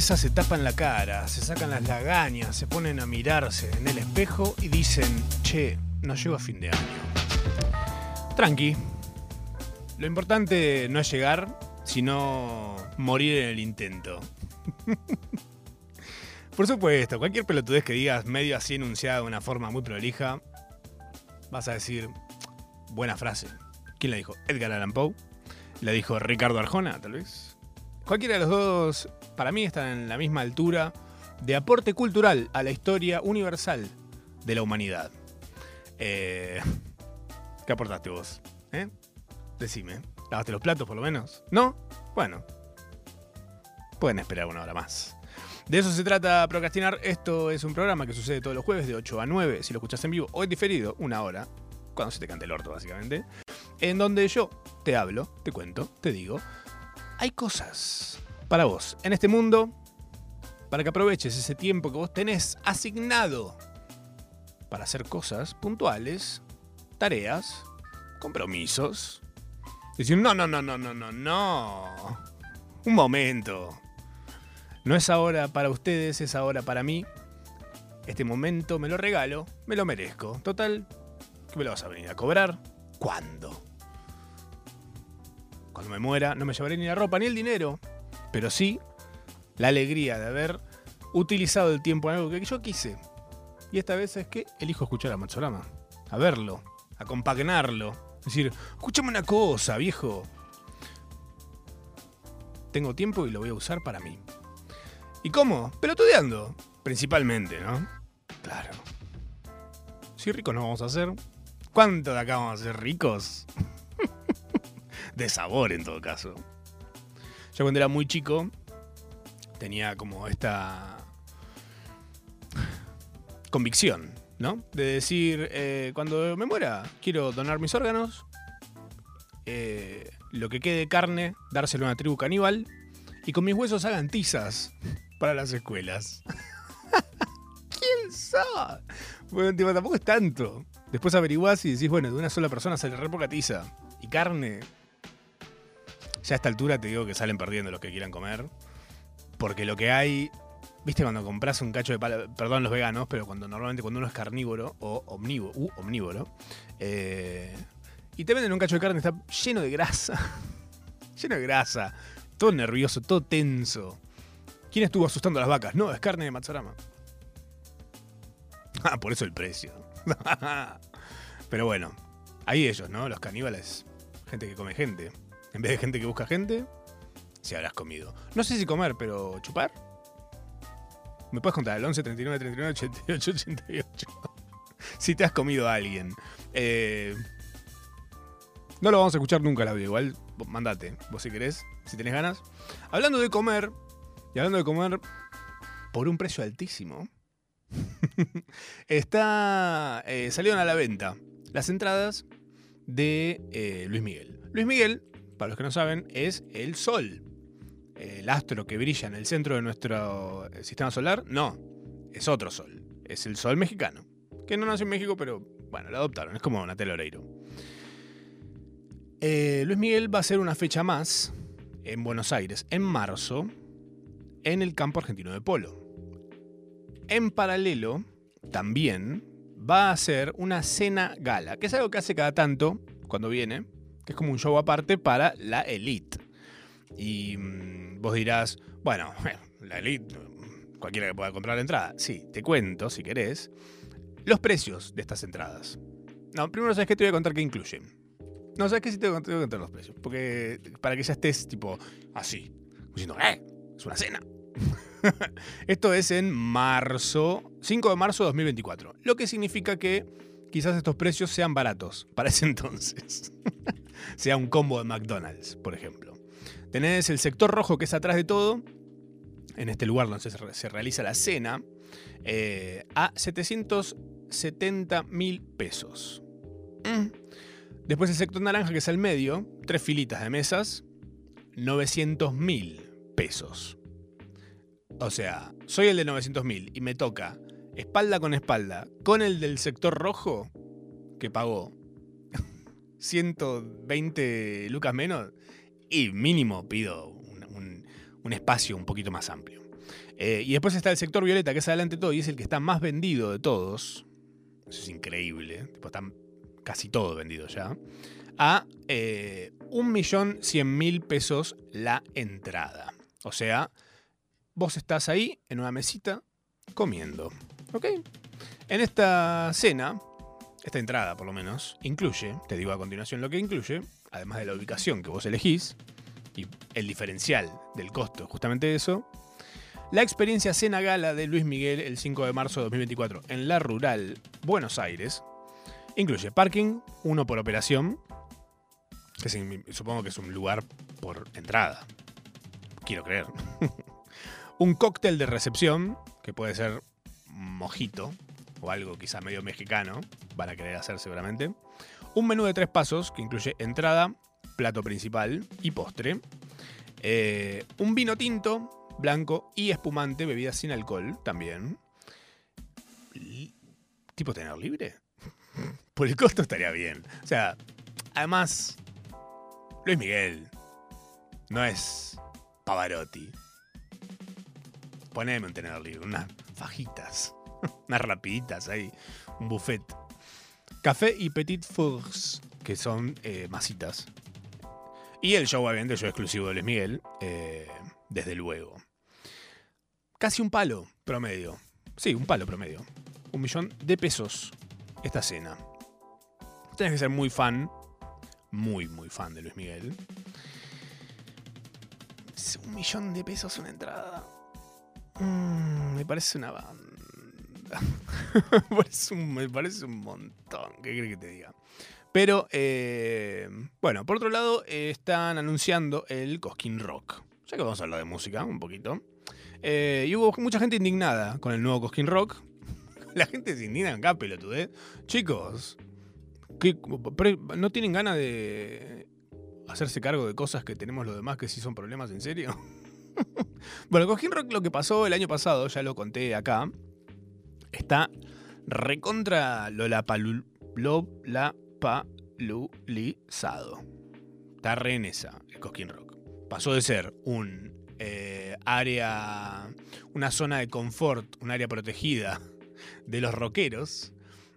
se tapan la cara, se sacan las lagañas, se ponen a mirarse en el espejo y dicen, che, no llego a fin de año. Tranqui. Lo importante no es llegar, sino morir en el intento. Por supuesto, cualquier pelotudez que digas medio así enunciada de una forma muy prolija, vas a decir, buena frase. ¿Quién la dijo? Edgar Allan Poe. La dijo Ricardo Arjona, tal vez. Cualquiera de los dos, para mí, están en la misma altura de aporte cultural a la historia universal de la humanidad. Eh, ¿Qué aportaste vos? ¿Eh? Decime. ¿Lavaste los platos por lo menos? ¿No? Bueno. Pueden esperar una hora más. De eso se trata Procrastinar. Esto es un programa que sucede todos los jueves de 8 a 9, si lo escuchas en vivo o en diferido, una hora, cuando se te cante el orto, básicamente. En donde yo te hablo, te cuento, te digo, hay cosas para vos en este mundo para que aproveches ese tiempo que vos tenés asignado para hacer cosas puntuales, tareas, compromisos. Decir, no, no, no, no, no, no, no. Un momento. No es ahora para ustedes, es ahora para mí. Este momento me lo regalo, me lo merezco. Total, ¿qué me lo vas a venir a cobrar? ¿Cuándo? Cuando me muera no me llevaré ni la ropa ni el dinero, pero sí la alegría de haber utilizado el tiempo en algo que yo quise. Y esta vez es que elijo escuchar a Matsurama, a verlo, a compagnarlo. Es decir, escúchame una cosa, viejo. Tengo tiempo y lo voy a usar para mí. ¿Y cómo? Pelotudeando, principalmente, ¿no? Claro. Si ricos no vamos a hacer. ¿Cuánto de acá vamos a ser ricos? De sabor en todo caso. Yo cuando era muy chico tenía como esta convicción, ¿no? De decir, eh, cuando me muera, quiero donar mis órganos, eh, lo que quede de carne, dárselo a una tribu caníbal, y con mis huesos hagan tizas para las escuelas. ¿Quién sabe? Bueno, tipo, tampoco es tanto. Después averiguás y decís, bueno, de una sola persona sale re poca tiza. Y carne. Ya a esta altura te digo que salen perdiendo los que quieran comer. Porque lo que hay. ¿Viste cuando compras un cacho de palo? Perdón los veganos, pero cuando normalmente cuando uno es carnívoro o omnívoro, uh, omnívoro eh, y te venden un cacho de carne, está lleno de grasa. lleno de grasa. Todo nervioso, todo tenso. ¿Quién estuvo asustando a las vacas? No, es carne de Matsurama. Ah, por eso el precio. Pero bueno, ahí ellos, ¿no? Los caníbales. Gente que come gente. En vez de gente que busca gente, si habrás comido. No sé si comer, pero chupar. ¿Me puedes contar? El 11, 39, 39, 88, 88. si te has comido a alguien. Eh, no lo vamos a escuchar nunca el audio. Igual, mandate, vos si querés, si tenés ganas. Hablando de comer, y hablando de comer por un precio altísimo, está eh, salieron a la venta las entradas de eh, Luis Miguel. Luis Miguel, para los que no saben, es el Sol. El astro que brilla en el centro de nuestro eh, sistema solar. No, es otro Sol. Es el Sol mexicano. Que no nació en México, pero bueno, lo adoptaron. Es como Natel Oreiro. Luis Miguel va a hacer una fecha más en Buenos Aires, en marzo, en el campo argentino de polo. En paralelo, también va a hacer una cena gala, que es algo que hace cada tanto cuando viene, que es como un show aparte para la elite. Y mm, vos dirás, bueno, la elite, cualquiera que pueda comprar la entrada. Sí, te cuento, si querés, los precios de estas entradas. No, primero sabes que te voy a contar qué incluyen. No, sabes que sí te voy a contar los precios. Porque para que ya estés tipo así, diciendo, ¡eh! Es una cena. Esto es en marzo, 5 de marzo de 2024. Lo que significa que quizás estos precios sean baratos para ese entonces. sea un combo de McDonald's, por ejemplo. Tenés el sector rojo que es atrás de todo, en este lugar donde se realiza la cena, eh, a 770 mil pesos. Mm. Después el sector naranja que es al medio, tres filitas de mesas, 900 mil pesos. O sea, soy el de 900 mil y me toca espalda con espalda con el del sector rojo que pagó 120 lucas menos y mínimo pido un espacio un poquito más amplio. Eh, y después está el sector violeta, que es adelante todo, y es el que está más vendido de todos. Eso es increíble. Tipo, está casi todo vendido ya. A eh, 1.100.000 pesos la entrada. O sea, vos estás ahí en una mesita comiendo. ¿Ok? En esta cena, esta entrada por lo menos, incluye, te digo a continuación lo que incluye, además de la ubicación que vos elegís y el diferencial del costo, justamente eso, la experiencia Cena Gala de Luis Miguel el 5 de marzo de 2024 en la rural Buenos Aires incluye parking, uno por operación, que supongo que es un lugar por entrada. Quiero creer. un cóctel de recepción, que puede ser mojito o algo quizá medio mexicano, van a querer hacer seguramente. Un menú de tres pasos que incluye entrada, plato principal y postre. Eh, un vino tinto, blanco y espumante, bebida sin alcohol también. ¿Tipo tener libre? Por el costo estaría bien. O sea, además, Luis Miguel no es Pavarotti. Poneme un tenedor libre, unas fajitas, unas rapiditas ahí, un buffet. Café y Petit Fours, que son eh, masitas. Y el show, obviamente, show exclusivo de Luis Miguel, eh, desde luego. Casi un palo promedio. Sí, un palo promedio. Un millón de pesos esta cena. Tienes que ser muy fan muy, muy fan de Luis Miguel. un millón de pesos una entrada. Mm, me parece una banda. me, parece un, montón. ¿Qué crees que te diga? Pero, eh, bueno, por otro lado, están anunciando el Cosquín Rock. Ya que vamos a hablar de música un poquito. Eh, y hubo mucha gente indignada con el nuevo Cosquín Rock. La gente se indigna acá, pelotudez. Chicos, ¿No tienen ganas de hacerse cargo de cosas que tenemos los demás que sí son problemas en serio? bueno, Cojín Rock lo que pasó el año pasado, ya lo conté acá, está recontra Lolapalulizado. Está re en esa, el Cosquín Rock. Pasó de ser un eh, área, una zona de confort, un área protegida de los rockeros,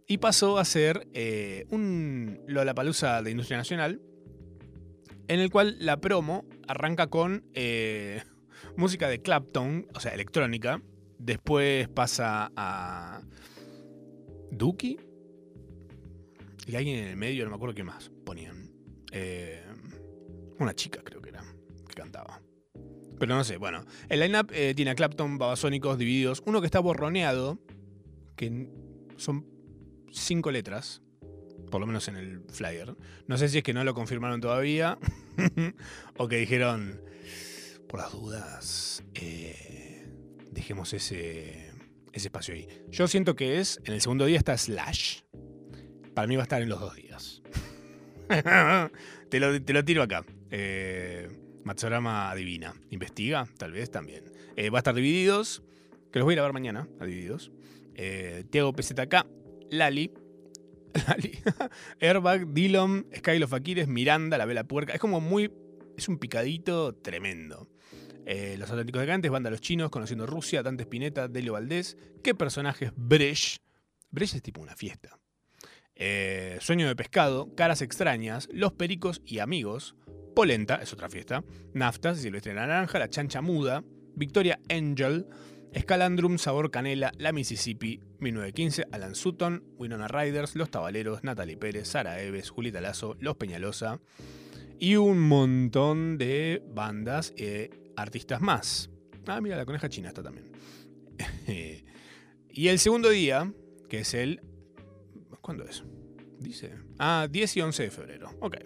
y pasó a ser eh, un Lollapalooza de Industria Nacional, en el cual la promo arranca con eh, música de Clapton, o sea, electrónica, después pasa a Dookie y alguien en el medio, no me acuerdo qué más ponían. Eh, una chica creo que era, que cantaba. Pero no sé, bueno. El lineup tiene a Clapton, Babasónicos divididos. Uno que está borroneado, que son cinco letras, por lo menos en el flyer. No sé si es que no lo confirmaron todavía o que dijeron, por las dudas, eh, dejemos ese, espacio ahí. Yo siento que es, en el segundo día está Slash. Para mí va a estar en los dos días. te, lo, tiro acá. Eh, Matsurama adivina. Investiga, tal vez también. Eh, va a estar divididos, que los voy a ir a ver mañana, a divididos. Eh, Tiago PZK Lali. Lali. Airbag, Dillon, Skylo Fakires, Miranda, La Vela Puerca. Es como muy. Es un picadito tremendo. Eh, los Atléticos de Cantes, Banda Los Chinos, Conociendo Rusia, Dante Spinetta, Delio Valdés. ¿Qué personajes? Bresh. Bresh es tipo una fiesta. Eh, Sueño de Pescado, Caras Extrañas, Los Pericos y Amigos. Polenta, es otra fiesta. Naftas, Silvestre Naranja, La Chancha Muda. Victoria Angel. Escalandrum, Sabor Canela, La Mississippi, 1915, Alan Sutton, Winona Riders, Los Tabaleros, Natalie Pérez, Sara Eves, Julita Lazo, Los Peñalosa y un montón de bandas e artistas más. Ah, mira, la coneja china está también. y el segundo día, que es el... ¿Cuándo es? Dice... Ah, 10 y 11 de febrero. Ok.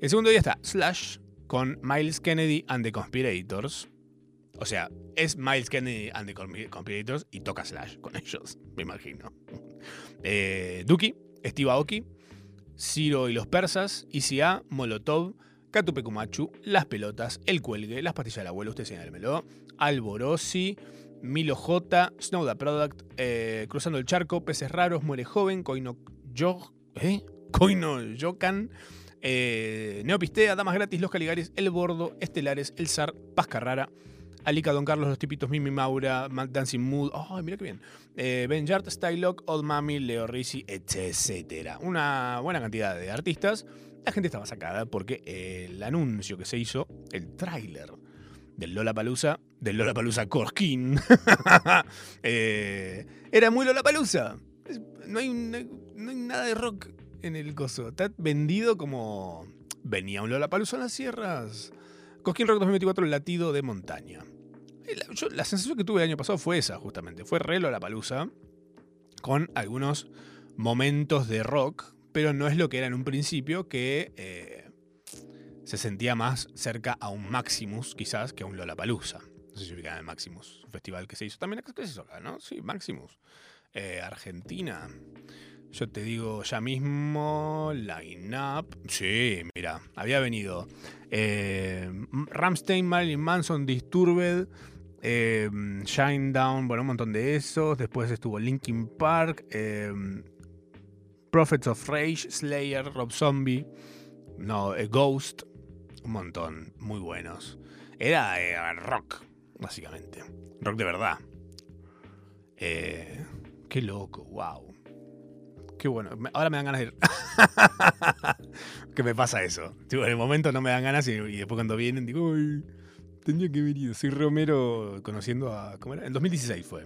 El segundo día está Slash con Miles Kennedy and the Conspirators. O sea, es Miles Kennedy and the Conspirators y toca Slash con ellos, me imagino. Eh, Duki, Steve Aoki, Ciro y los persas, ICA, Molotov, Catupecumachu, Las Pelotas, El Cuelgue, Las Pastillas del Abuelo, usted señálmelo, Alborosi, Milo J, Snow the Product, eh, Cruzando el Charco, Peces Raros, Muere Joven, Coino Yo, ¿eh? Coino Yokan, Eh, Neopistea, Damas Gratis, Los Caligares, El Bordo, Estelares, El Zar, Paz Carrara, Alica, Don Carlos, Los Tipitos, Mimi Maura, Dancing Mood, ¡ay, mira qué bien! Eh, ben Yard, Stylock, Old Mami, Leo Rizzi, etc. Una buena cantidad de artistas. La gente estaba sacada porque el anuncio que se hizo, el tráiler del Lola Palusa, del Lola Palusa Corkin, eh, era muy Lola Palusa. No hay, no hay nada de rock en el coso. Está vendido como venía un Lola Palusa en las sierras. Cosquín Rock 2024, el latido de montaña. Yo, la sensación que tuve el año pasado fue esa, justamente. Fue re la palusa, con algunos momentos de rock, pero no es lo que era en un principio, que eh, se sentía más cerca a un Maximus, quizás, que a un Lollapalooza. No sé si ubican el Maximus, un festival que se hizo también. ¿Qué no? Sí, Maximus. Eh, Argentina. Yo te digo ya mismo, line up. Sí, mira, había venido eh, Ramstein, Marilyn Manson, Disturbed, eh, Shinedown, bueno, un montón de esos. Después estuvo Linkin Park, Prophets of Rage, Slayer, Rob Zombie, no, eh, Ghost, un montón, muy buenos. Era eh, rock, básicamente. Rock de verdad. qué loco, wow. Qué bueno. Ahora me dan ganas de ir. ¿Qué me pasa eso? en el momento no me dan ganas y, después cuando vienen digo, uy, tenía que venir. Soy Romero conociendo a. ¿Cómo era? En 2016 fue.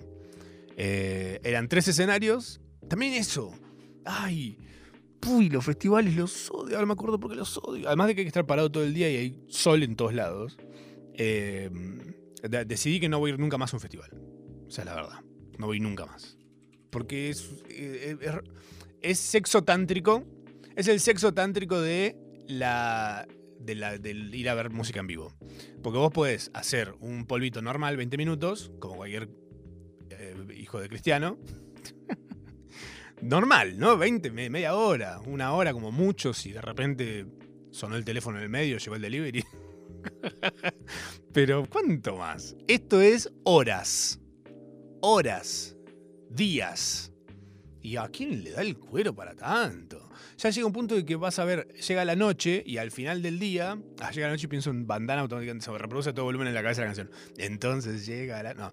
Eh, eran tres escenarios. También eso. Ay. Uy, los festivales los odio. Ahora me acuerdo porque los odio. Además de que hay que estar parado todo el día y hay sol en todos lados. Eh, decidí que no voy a ir nunca más a un festival. O sea, la verdad. No voy nunca más. Porque es, eh, es es sexo tántrico. Es el sexo tántrico de la, de la, del ir a ver música en vivo. Porque vos podés hacer un polvito normal, 20 minutos, como cualquier eh, hijo de cristiano. Normal, ¿no? 20, media hora, una hora como mucho, si de repente sonó el teléfono en el medio, llegó el delivery. Pero ¿cuánto más? Esto es horas. Horas. Días. ¿Y a quién le da el cuero para tanto? Ya llega un punto de que vas a ver, llega la noche y al final del día, ah, llega la noche y pienso en bandana automáticamente, se reproduce todo volumen en la cabeza de la canción. Entonces llega la. No.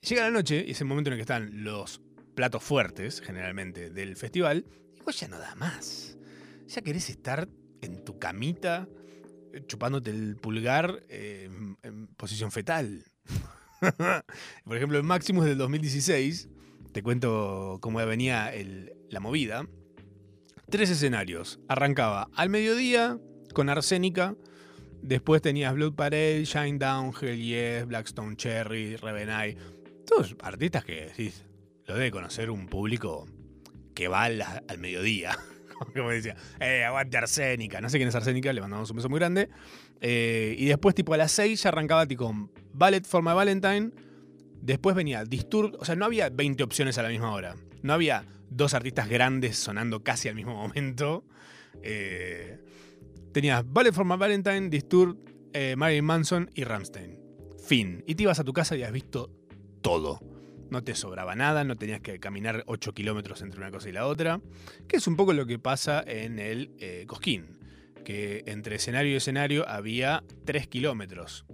Llega la noche y es el momento en el que están los platos fuertes, generalmente, del festival, y vos ya no da más. Ya querés estar en tu camita, chupándote el pulgar eh, en posición fetal. Por ejemplo, el Maximus del 2016 te cuento cómo venía la movida. Tres escenarios. Arrancaba al mediodía con Arsénica. Después tenías Blood Parade, Shine Down, Hell Yes, Blackstone Cherry, Revenai. Todos artistas que decís, lo debe conocer un público que va al, mediodía. Como decía, eh, aguante Arsénica. No sé quién es Arsénica, le mandamos un beso muy grande. Eh, y después, tipo a las 6, ya arrancaba tipo Ballet for My Valentine Después venía Disturb, o sea, no había 20 opciones a la misma hora. No había dos artistas grandes sonando casi al mismo momento. Eh, tenías Ballet for My Valentine, Disturb, eh, Marilyn Manson y Ramstein. Fin. Y te ibas a tu casa y has visto todo. No te sobraba nada, no tenías que caminar 8 kilómetros entre una cosa y la otra. Que es un poco lo que pasa en el eh, Cosquín. Que entre escenario y escenario había 3 kilómetros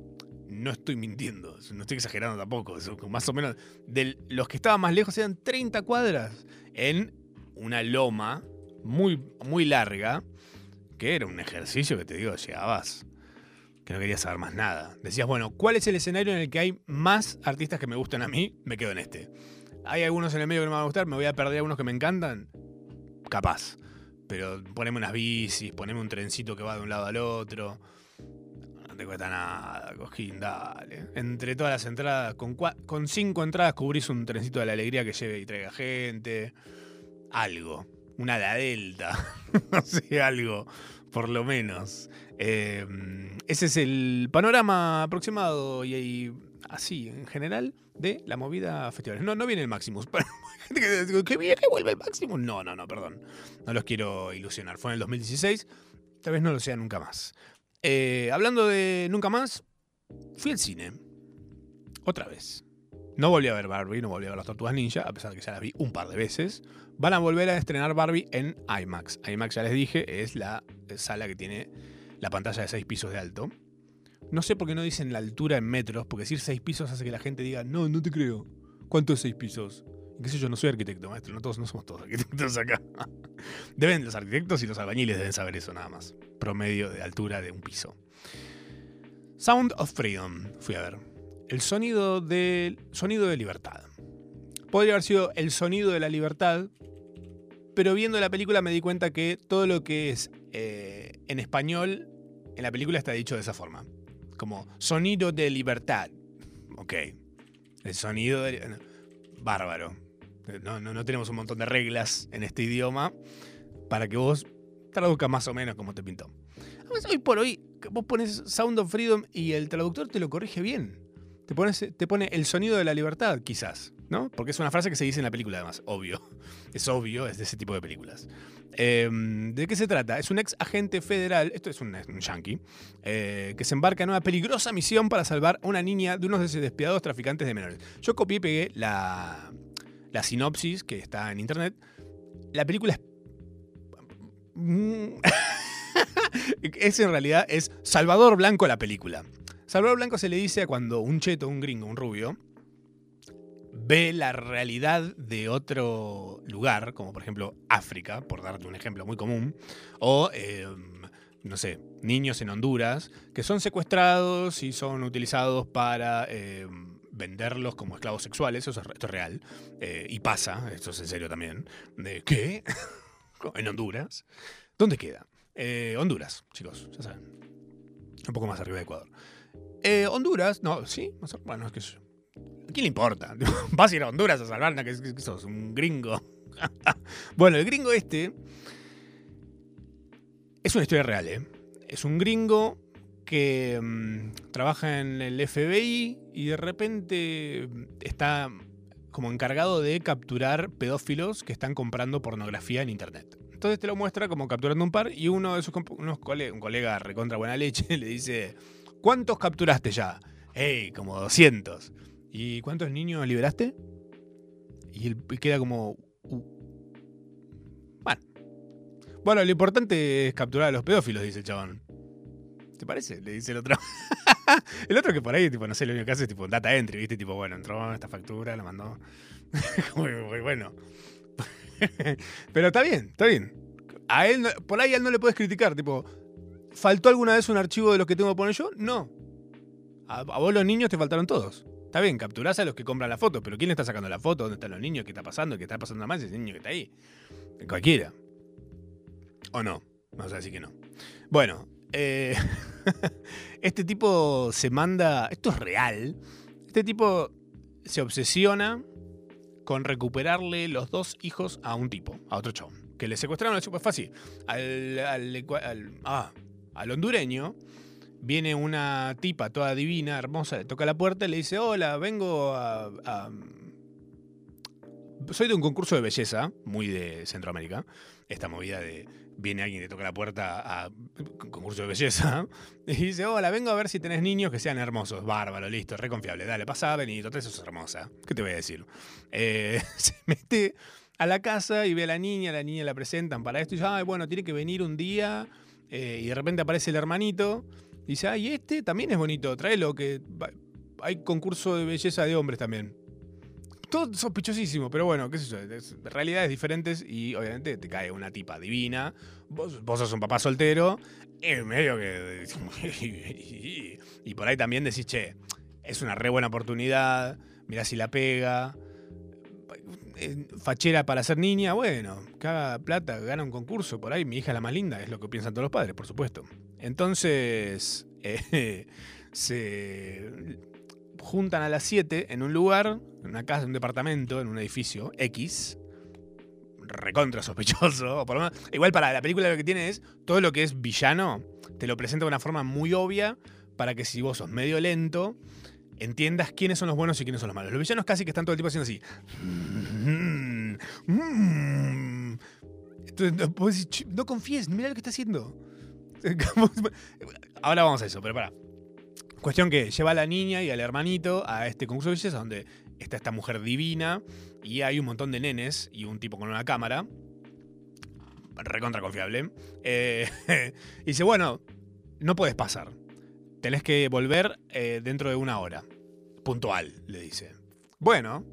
no estoy mintiendo, no estoy exagerando tampoco. Más o menos, de los que estaban más lejos eran 30 cuadras en una loma muy, muy larga, que era un ejercicio que te digo, llegabas, que no querías saber más nada. Decías, bueno, ¿cuál es el escenario en el que hay más artistas que me gustan a mí? Me quedo en este. Hay algunos en el medio que no me van a gustar, me voy a perder algunos que me encantan. Capaz. Pero poneme unas bicis, poneme un trencito que va de un lado al otro te cuesta nada, Cojín, dale. Entre todas las entradas, con, con cinco entradas cubrís un trencito de la alegría que lleve y traiga gente. Algo. Una la Delta. no sé, algo. Por lo menos. Em, ese es el panorama aproximado y, así, en general, de la movida festival. No, no viene el Maximus. ¿Qué viene? ¿Vuelve el Maximus? No, no, no, perdón. No los quiero ilusionar. Fue en el 2016. Tal vez no lo sea nunca más. Eh, hablando de nunca más, fui al cine. Otra vez. No volví a ver Barbie, no volví a ver las Tortugas Ninja, a pesar de que ya las vi un par de veces. Van a volver a estrenar Barbie en IMAX. IMAX, ya les dije, es la sala que tiene la pantalla de 6 pisos de alto. No sé por qué no dicen la altura en metros, porque decir 6 pisos hace que la gente diga, no, no te creo. ¿Cuánto es 6 pisos? qué sé yo, no soy arquitecto, maestro, no, todos, no somos todos arquitectos acá. Deben, los arquitectos y los albañiles deben saber eso nada más. Promedio de altura de un piso. Sound of Freedom, fui a ver. El sonido de, sonido de libertad. Podría haber sido el sonido de la libertad, pero viendo la película me di cuenta que todo lo que es eh, en español, en la película está dicho de esa forma. Como sonido de libertad. Ok. El sonido de... Bárbaro. No, no, tenemos un montón de reglas en este idioma para que vos traduzcas más o menos como te pintó. Además, hoy por hoy, vos pones Sound of Freedom y el traductor te lo corrige bien. Te, pones, te pone el sonido de la libertad, quizás, ¿no? Porque es una frase que se dice en la película, además, obvio. Es obvio, es de ese tipo de películas. Em, ¿De qué se trata? Es un ex agente federal, esto es un, yankee, eh, que se embarca en una peligrosa misión para salvar a una niña de unos despiadados traficantes de menores. Yo copié y pegué la, la sinopsis que está en internet. La película es. es en realidad es Salvador Blanco la película. Salvador Blanco se le dice a cuando un cheto, un gringo, un rubio, ve la realidad de otro lugar, como por ejemplo África, por darte un ejemplo muy común, o, em, no sé, niños en Honduras, que son secuestrados y son utilizados para em, venderlos como esclavos sexuales, eso es, real, eh, y pasa, esto es en serio también, de ¿qué? en Honduras. ¿Dónde queda? Eh, Honduras, chicos, ya saben. Un poco más arriba de Ecuador. Eh, Honduras, no, sí, bueno, es que ¿A quién le importa? Vas a ir a Honduras a salvar, que, sos un gringo. bueno, el gringo este es una historia real, ¿eh? Es un gringo que mm, trabaja en el FBI y de repente está como encargado de capturar pedófilos que están comprando pornografía en internet. Entonces te lo muestra como capturando un par y uno de sus unos un colega recontra buena leche le dice, ¿cuántos capturaste ya? ¡Ey! Como 200. ¿Y cuántos niños liberaste? Y queda como... Uh". Bueno. Bueno, lo importante es capturar a los pedófilos, dice el chabón. ¿Te parece? Le dice el otro. el otro que por ahí, tipo, no sé, lo único que hace es tipo data entry, ¿viste? Tipo, bueno, entró esta factura, la mandó. muy, bueno. Pero está bien, está bien. A él, por ahí a él no le puedes criticar, tipo, ¿faltó alguna vez un archivo de los que tengo que poner yo? No. A, vos los niños te faltaron todos. Está bien, capturás a los que compran la foto, pero ¿quién está sacando la foto? ¿Dónde están los niños? ¿Qué está pasando? ¿Qué está pasando más? Ese niño que está ahí. Cualquiera. ¿O no? Vamos a decir que no. Bueno, eh, este tipo se manda, esto es real, este tipo se obsesiona con recuperarle los dos hijos a un tipo, a otro chabón, que le secuestraron super fácil. Al, al, ah, al hondureño viene una tipa toda divina, hermosa, le toca la puerta y le dice, hola, vengo a soy de un concurso de belleza, muy de Centroamérica, esta movida de viene alguien te toca la puerta a concurso de belleza y dice, hola, vengo a ver si tenés niños que sean hermosos. Bárbaro, listo, reconfiable. Dale, pasa, Benito, eso es hermosa. ¿Qué te voy a decir? Eh, se mete a la casa y ve a la niña, la niña la presentan para esto y dice, ay, bueno, tiene que venir un día eh, y de repente aparece el hermanito. Dice, ay, este también es bonito, tráelo, que hay concurso de belleza de hombres también todo sospechosísimo, pero bueno, qué sé yo, realidades diferentes y obviamente te cae una tipa divina, vos, vos sos un papá soltero, en medio que... y por ahí también decís, che, es una re buena oportunidad, mirá si la pega, eh, fachera para ser niña, bueno, caga plata, gana un concurso, por ahí mi hija es la más linda, es lo que piensan todos los padres, por supuesto. Entonces, eh, se juntan a las 7 en un lugar, en una casa, en un departamento, en un edificio X, recontra sospechoso. por lo igual para la película lo que tiene es todo lo que es villano, te lo presenta de una forma muy obvia para que si vos sos medio lento, entiendas quiénes son los buenos y quiénes son los malos. Los villanos casi que están todo el tiempo haciendo así. Entonces, no confíes, mira lo que está haciendo. Ahora vamos a eso, pero para. Cuestión que lleva a la niña y al hermanito a este concurso de belleza donde está esta mujer divina y hay un montón de nenes y un tipo con una cámara. Recontra confiable. Eh, y dice, bueno, no puedes pasar. Tenés que volver eh, dentro de una hora. Puntual, le dice. Bueno,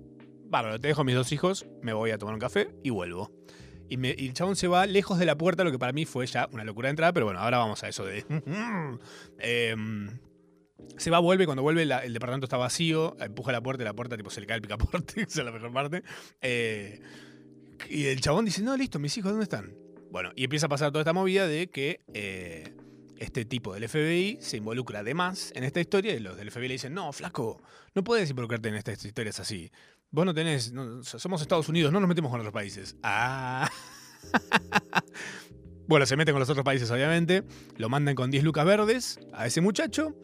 bárbaro, te dejo a mis dos hijos, me voy a tomar un café y vuelvo. Y, el chabón se va lejos de la puerta, lo que para mí fue ya una locura de entrada, pero bueno, ahora vamos a eso de... Em, se va, vuelve, cuando vuelve el departamento está vacío, empuja la puerta y la puerta tipo se le cae el picaporte, esa es la mejor parte. Eh, y el chabón dice, no, listo, mis hijos, ¿dónde están? Bueno, y empieza a pasar toda esta movida de que eh, este tipo del FBI se involucra además en esta historia y los del FBI le dicen, no, flaco, no puedes involucrarte en estas historias así. Vos no tenés, somos Estados Unidos, no nos metemos con otros países. Ah. bueno, se meten con los otros países, obviamente. Lo mandan con 10 lucas verdes a ese muchacho.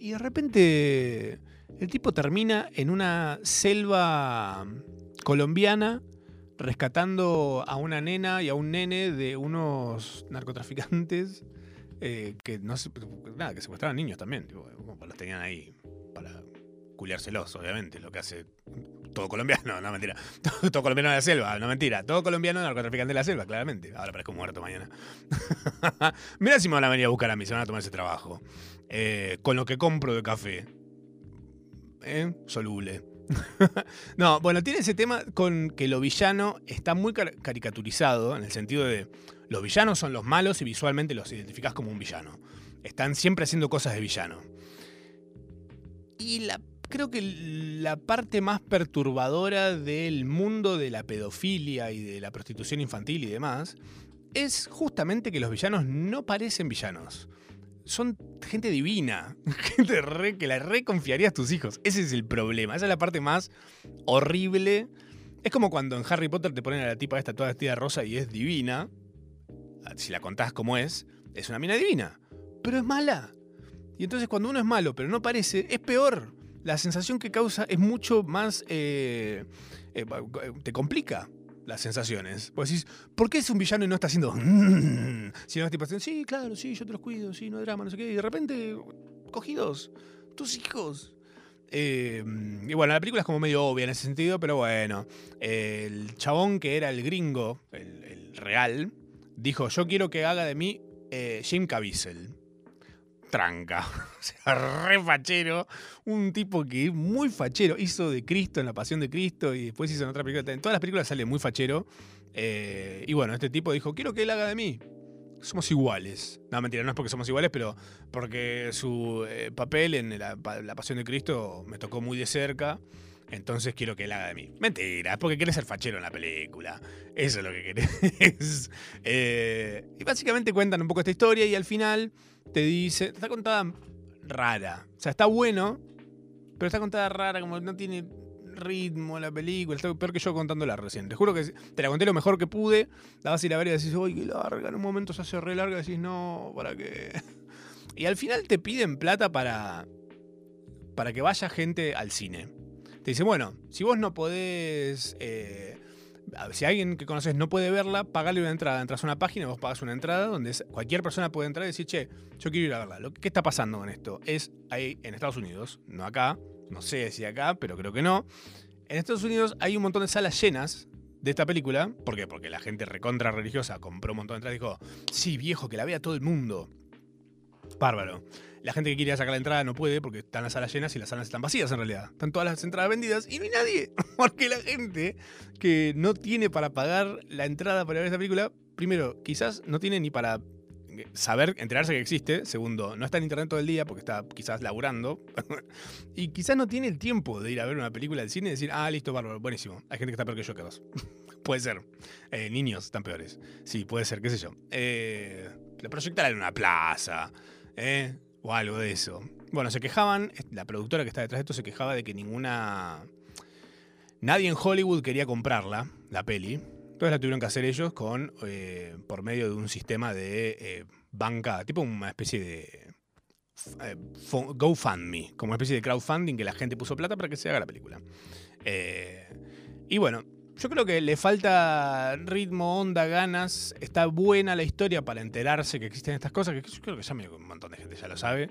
Y de repente el tipo termina en una selva colombiana rescatando a una nena y a un nene de unos narcotraficantes eh, que no nada, que secuestraban niños también. los tenían ahí para culiárselos, obviamente, lo que hace todo colombiano, no mentira. Todo, colombiano de la selva, no mentira. Todo colombiano narcotraficante de la selva, claramente. Ahora parezco muerto mañana. Mira si me van a venir a buscar a mí, se van a tomar ese trabajo. Eh, con lo que compro de café. ¿Eh? Soluble. no, bueno, tiene ese tema con que lo villano está muy caricaturizado, en el sentido de los villanos son los malos y visualmente los identificás como un villano. Están siempre haciendo cosas de villano. Y la creo que la parte más perturbadora del mundo de la pedofilia y de la prostitución infantil y demás es justamente que los villanos no parecen villanos. Son gente divina, gente que la reconfiarías a tus hijos. Ese es el problema, esa es la parte más horrible. Es como cuando en Harry Potter te ponen a la tipa esta toda vestida rosa y es divina. Si la contás como es, es una mina divina. Pero es mala. Y entonces cuando uno es malo pero no parece, es peor la sensación que causa es mucho más... Eh, eh, te complica las sensaciones. Pues decís, ¿por qué es un villano y no está haciendo... Si no es tipo, sí, claro, sí, yo te los cuido, sí, no hay drama, no sé qué. Y de repente, cogidos, tus hijos. Eh, y bueno, la película es como medio obvia en ese sentido, pero bueno. el chabón que era el gringo, el, real, dijo, yo quiero que haga de mí Jim Caviezel tranca. O sea, re fachero. Un tipo que muy fachero. Hizo de Cristo en La Pasión de Cristo y después hizo en otra película. En todas las películas sale muy fachero. Eh, y bueno, este tipo dijo, quiero que él haga de mí. Somos iguales. No, mentira, no es porque somos iguales, pero porque su eh, papel en la, Pasión de Cristo me tocó muy de cerca. Entonces quiero que él haga de mí. Mentira, es porque querés ser fachero en la película. Eso es lo que querés. Eh, y básicamente cuentan un poco esta historia y al final te dice. Está contada rara. O sea, está bueno, pero está contada rara, como no tiene ritmo la película. Está peor que yo contándola recién. Te juro que te la conté lo mejor que pude. La vas a ir a ver y decís, uy, qué larga. En un momento se hace re larga y decís, no, ¿para qué? Y al final te piden plata para. para que vaya gente al cine. Te dice, bueno, si vos no podés. Eh, si alguien que conoces no puede verla, pagale una entrada. Entras a una página, vos pagas una entrada donde cualquier persona puede entrar y decir, che, yo quiero ir a verla. ¿Qué está pasando con esto? Es ahí en Estados Unidos, no acá, no sé si acá, pero creo que no. En Estados Unidos hay un montón de salas llenas de esta película. ¿Por qué? Porque la gente recontra religiosa compró un montón de entradas y dijo, sí, viejo, que la vea todo el mundo. Bárbaro. La gente que quiere sacar la entrada no puede porque están las salas llenas y las salas están vacías en realidad. Están todas las entradas vendidas y no hay nadie. Porque la gente que no tiene para pagar la entrada para ver esta película, primero, quizás no tiene ni para saber, enterarse que existe. Segundo, no está en internet todo el día porque está quizás laburando. y quizás no tiene el tiempo de ir a ver una película del cine y decir, ah, listo, bárbaro, buenísimo. Hay gente que está peor que yo que dos. puede ser. Eh, niños están peores. Sí, puede ser, qué sé yo. Eh, proyectar en una plaza. ¿eh? O algo de eso. Bueno, se quejaban, la productora que está detrás de esto se quejaba de que ninguna... Nadie en Hollywood quería comprarla, la peli. Entonces la tuvieron que hacer ellos con eh, por medio de un sistema de eh, banca, tipo una especie de eh, GoFundMe, como una especie de crowdfunding que la gente puso plata para que se haga la película. y bueno, yo creo que le falta ritmo, onda, ganas. Está buena la historia para enterarse que existen estas cosas, que yo creo que ya un montón de gente ya lo sabe.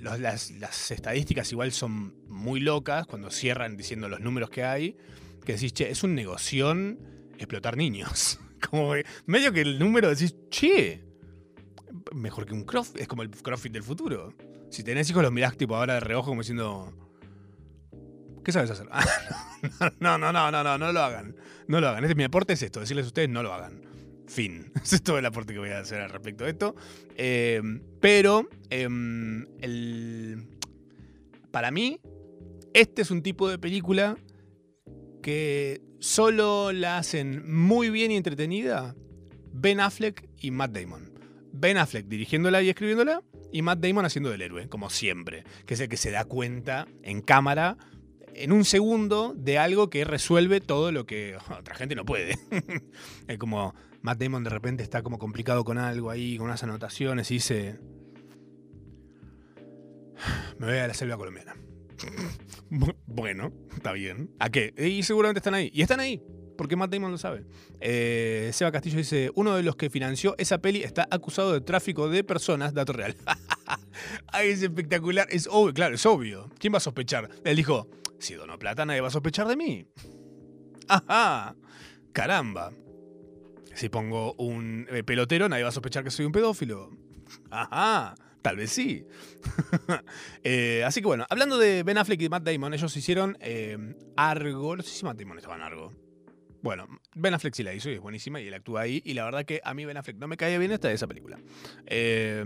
las, las estadísticas igual son muy locas cuando cierran diciendo los números que hay, que decís, che, es un negoción explotar niños. Como que medio que el número decís, che, mejor que un CrossFit, es como el CrossFit del futuro. Si tenés hijos los mirás tipo ahora de reojo como diciendo, ¿qué sabes hacer? Ah, no, no, no, no, no, no lo hagan. No lo hagan. Este, mi aporte es esto, decirles a ustedes no lo hagan. Fin. Ese es todo el aporte que voy a hacer al respecto de esto. Eh, pero, em, el- para mí, este es un tipo de película que solo la hacen muy bien y entretenida Ben Affleck y Matt Damon. Ben Affleck dirigiéndola y escribiéndola y Matt Damon haciendo del héroe, como siempre, que es el que se da cuenta en cámara en un segundo de algo que resuelve todo lo que otra gente no puede. es como Matt Damon de repente está como complicado con algo ahí, con unas anotaciones y dice, me voy a la selva colombiana. Bu- bueno, está bien. ¿A qué? Y seguramente están ahí. Y están ahí, porque Matt Damon lo sabe. Eh, Seba Castillo dice, uno de los que financió esa peli está acusado de tráfico de personas, dato real. Ay, es espectacular. Es obvio, claro, es obvio. ¿Quién va a sospechar? Él dijo, si dono plata nadie va a sospechar de mí. Ajá. Caramba. Si pongo un eh, pelotero nadie va a sospechar que soy un pedófilo. Ajá. Tal vez sí. Eh, así que bueno, hablando de Ben Affleck y Matt Damon, ellos hicieron eh, Argo. No sé si Matt Damon estaba en Argo. Bueno, Ben Affleck sí la hizo y es buenísima y él actúa ahí. Y la verdad que a mí Ben Affleck no me caía bien hasta de esa película. Eh,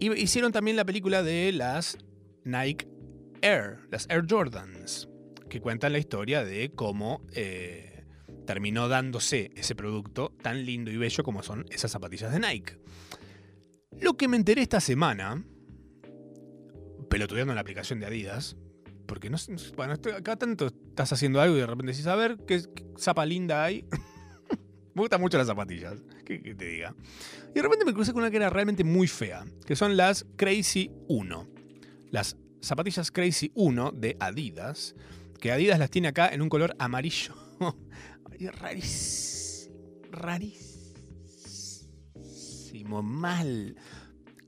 hicieron también la película de las Nike Air, las Air Jordans, que cuentan la historia de cómo eh, terminó dándose ese producto tan lindo y bello como son esas zapatillas de Nike. Lo que me enteré esta semana, pelotudeando en la aplicación de Adidas, porque no bueno, acá tanto estás haciendo algo y de repente decís, a ver, ¿qué, zapa linda hay? me gustan mucho las zapatillas, ¿qué, qué te diga? Y de repente me crucé con una que era realmente muy fea, que son las Crazy 1. Las zapatillas Crazy 1 de Adidas, que Adidas las tiene acá en un color amarillo. Rarísimo, rarísimo, mal.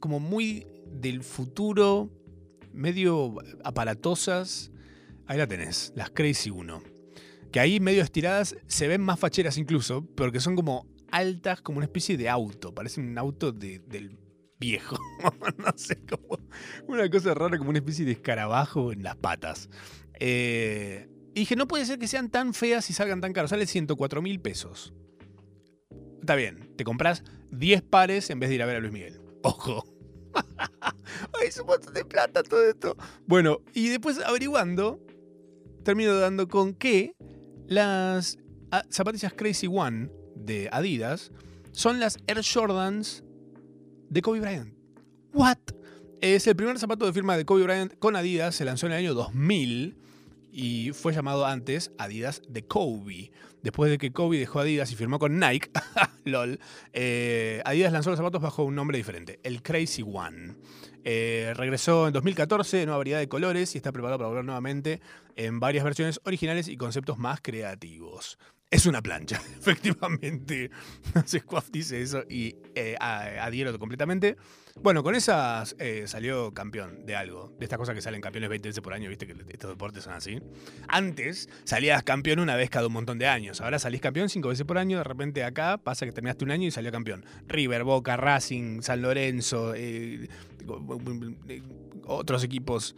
Como muy del futuro, medio aparatosas. Ahí la tenés, las Crazy 1. Que ahí medio estiradas se ven más facheras incluso, porque son como altas, como una especie de auto. Parece un auto de- del viejo. no sé, como una cosa rara, como una especie de escarabajo en las patas. Eh, dije, no puede ser que sean tan feas y salgan tan caros. Sale 104 mil pesos. Está bien, te compras 10 pares en vez de ir a ver a Luis Miguel. Ojo. Ay, es un montón de plata todo esto. Bueno, y después averiguando, termino dando con que las ah, zapatillas Crazy One de Adidas son las Air Jordans de Kobe Bryant. ¿What? Es el primer zapato de firma de Kobe Bryant con Adidas, se lanzó en el año 2000 y fue llamado antes Adidas de Kobe. Después de que Kobe dejó Adidas y firmó con Nike, lol, eh, Adidas lanzó los zapatos bajo un nombre diferente, el Crazy One. Eh, regresó en 2014 en una variedad de colores y está preparado para volver nuevamente en varias versiones originales y conceptos más creativos. Es una plancha, efectivamente. Squaff dice eso y eh, adhiero completamente. Bueno, con esas eh, salió campeón de algo. De estas cosas que salen campeones 20 veces por año, viste que estos deportes son así. Antes salías campeón una vez cada un montón de años. Ahora salís campeón cinco veces por año. De repente acá pasa que terminaste un año y salió campeón. River, Boca, Racing, San Lorenzo, eh, eh, otros equipos,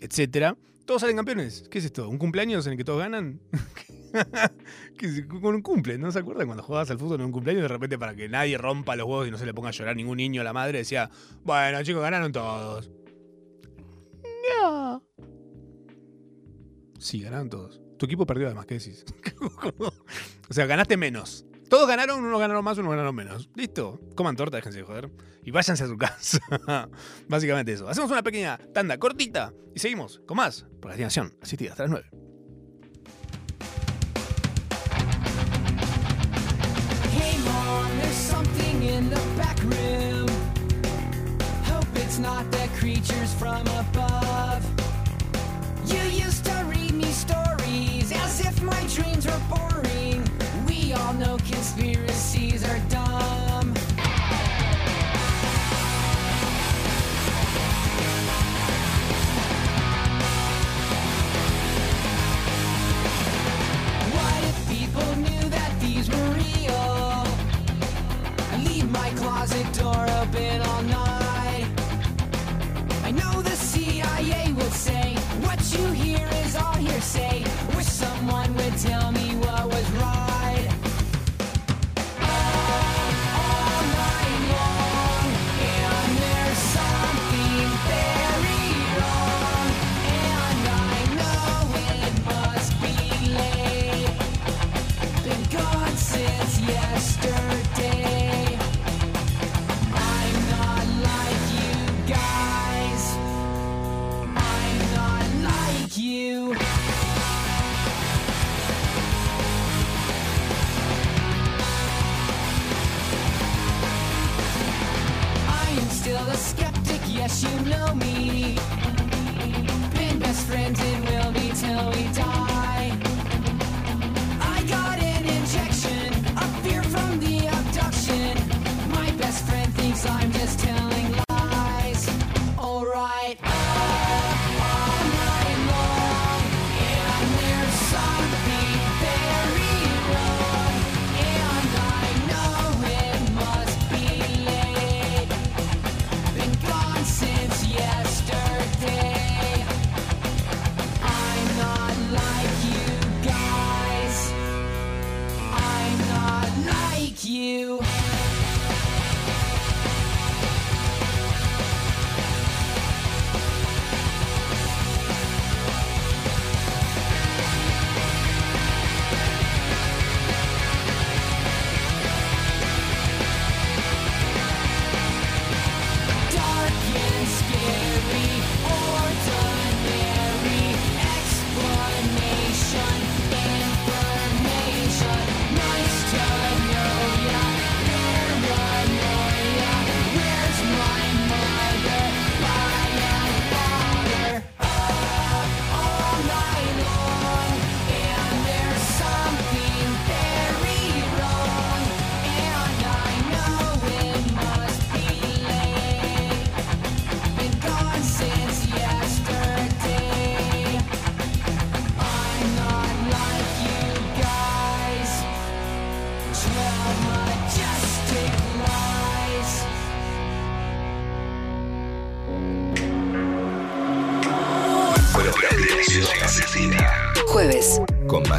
etcétera. Todos salen campeones. ¿Qué es esto? ¿Un cumpleaños en el que todos ganan? Que con un cumple, ¿no se acuerdan cuando jugabas al fútbol en un cumpleaños de repente para que nadie rompa los huevos y no se le ponga a llorar ningún niño a la madre decía, bueno chicos, ganaron todos. No. Sí, ganaron todos. Tu equipo perdió además, ¿qué decís? o sea, ganaste menos. Todos ganaron, unos ganaron más, unos ganaron menos. Listo. Coman torta, déjense de joder. Y váyanse a su casa. Básicamente eso. Hacemos una pequeña tanda cortita y seguimos con más por la Nación asistida hasta las 9. In the back room. Hope it's not the creatures from above. You used to read me stories as if my dreams were boring. We all know conspiracies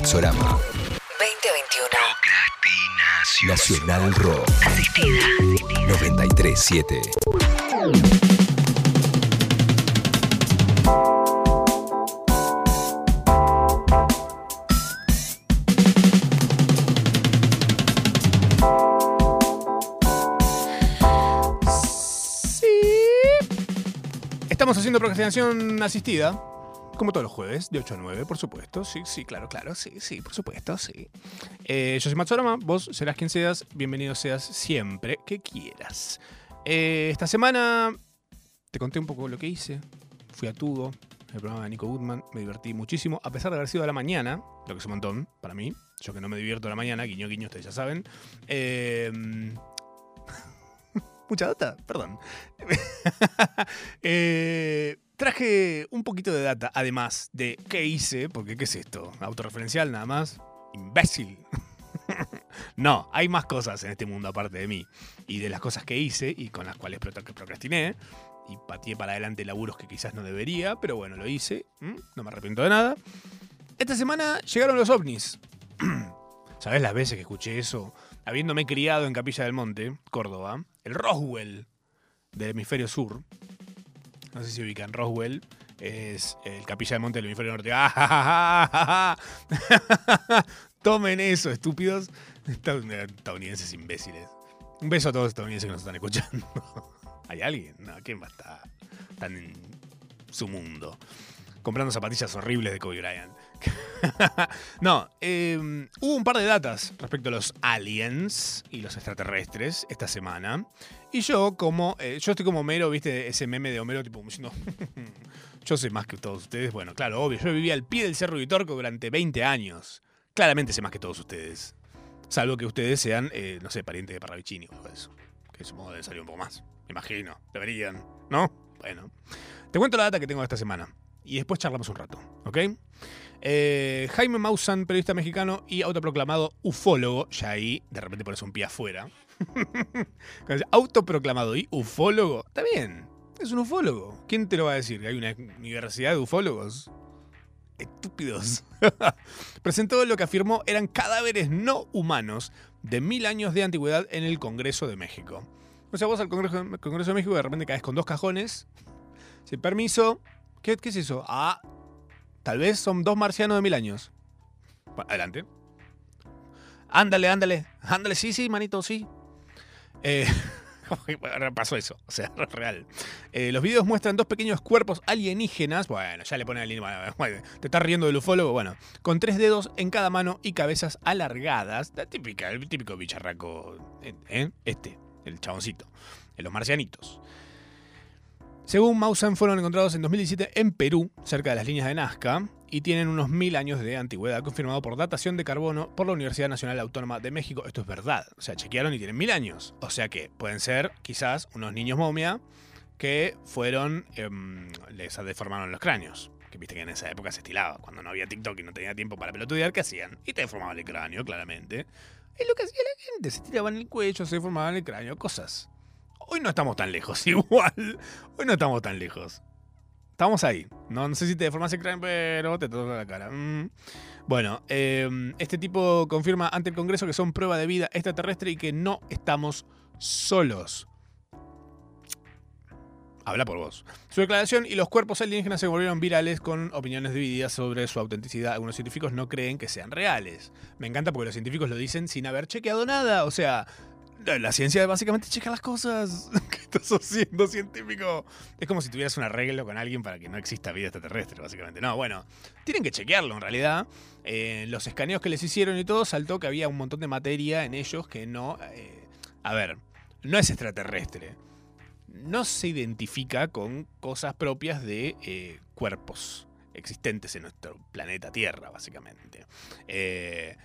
Maxorama. 2021. Nacional Rock. Asistida. 937. Sí. Estamos haciendo procrastinación asistida. Como todos los jueves, de 8 a 9, por supuesto. Sí, sí, claro, claro. Sí, sí, por supuesto, sí. Eh, yo soy Matsorama, vos serás quien seas. Bienvenido seas siempre que quieras. Eh, esta semana te conté un poco lo que hice. Fui a Tudo, el programa de Nico Goodman. Me divertí muchísimo, a pesar de haber sido a la mañana, lo que es un montón para mí. Yo que no me divierto a la mañana, guiño, guiño, ustedes ya saben. Eh, mucha data, perdón. Eh, traje un poquito de data, además de qué hice, porque ¿qué es esto? ¿Autorreferencial nada más? Imbécil. no, hay más cosas en este mundo aparte de mí. Y de las cosas que hice y con las cuales pro- procrastiné. Y pateé para adelante laburos que quizás no debería, pero bueno, lo hice. ¿m? No me arrepiento de nada. Esta semana llegaron los ovnis. ¿Sabes las veces que escuché eso? Habiéndome criado en Capilla del Monte, Córdoba, el Roswell del hemisferio sur. No sé si ubican Roswell. Es el Capilla del Monte del hemisferio norte. ¡Ah, ja, ja, ja! Tomen eso, estúpidos. Estadounidenses imbéciles. Un beso a todos los estadounidenses que nos están escuchando. ¿Hay alguien? No, ¿quién va a estar tan en su mundo? Comprando zapatillas horribles de Kobe Bryant. no, eh, hubo un par de datas respecto a los aliens y los extraterrestres esta semana. Y yo, como. eh, yo estoy como Homero, ¿viste? Ese meme de Homero, tipo, diciendo. yo sé más que todos ustedes. Bueno, claro, obvio. Yo vivía al pie del Cerro Vitorco durante 20 años. Claramente sé más que todos ustedes. Salvo que ustedes sean, eh, no sé, parientes de Parravicini o algo de eso. Que supongo deben salir un poco más. Me imagino. Deberían. ¿No? Bueno. Te cuento la data que tengo esta semana. Y después charlamos un rato, ¿ok? Eh, Jaime Maussan, periodista mexicano y autoproclamado ufólogo. Ya ahí, de repente pones un pie afuera. Autoproclamado y ufólogo. Está bien. Es un ufólogo. ¿Quién te lo va a decir? ¿Que hay una universidad de ufólogos? Estúpidos. Presentó lo que afirmó eran cadáveres no humanos de mil años de antigüedad en el Congreso de México. O sea, vos al Congreso, de México de repente caes con dos cajones. Sin permiso. ¿Qué, qué es eso? Ah, tal vez son dos marcianos de mil años. Adelante. Ándale, ándale. Ándale, sí, sí, manito, sí. Eh, pasó eso, o sea, real. Eh, los videos muestran dos pequeños cuerpos alienígenas. Bueno, ya le pone alienígena. Bueno, te estás riendo del ufólogo. Bueno, con tres dedos en cada mano y cabezas alargadas. La típica, el típico bicharraco. ¿eh? Este, el chaboncito. Los marcianitos. Según Mausan, fueron encontrados en 2017 en Perú, cerca de las líneas de Nazca, y tienen unos mil años de antigüedad, confirmado por datación de carbono por la Universidad Nacional Autónoma de México. Esto es verdad. O sea, chequearon y tienen mil años. O sea que pueden ser quizás unos niños momia que fueron. em, les deformaron los cráneos. Que viste que en esa época se estilaba. Cuando no había TikTok y no tenía tiempo para pelotudear, ¿qué hacían? Y te deformaban el cráneo, claramente. Es lo que hacía la gente. Se tiraban el cuello, se deformaban el cráneo, cosas. Hoy no estamos tan lejos, igual. Hoy no estamos tan lejos. Estamos ahí. No, no sé si te deformas el cráneo, pero te toca la cara. Mm. Bueno, eh, este tipo confirma ante el Congreso que son prueba de vida extraterrestre y que no estamos solos. Habla por vos. Su declaración y los cuerpos alienígenas se volvieron virales con opiniones divididas sobre su autenticidad. Algunos científicos no creen que sean reales. Me encanta porque los científicos lo dicen sin haber chequeado nada. O sea, la ciencia básicamente checa las cosas. ¿Qué estás haciendo, científico? Es como si tuvieras un arreglo con alguien para que no exista vida extraterrestre, básicamente. No, bueno, tienen que chequearlo en realidad. Eh, los escaneos que les hicieron y todo, saltó que había un montón de materia en ellos que no. eh, a ver, no es extraterrestre. No se identifica con cosas propias de eh, cuerpos existentes en nuestro planeta Tierra, básicamente. Eh,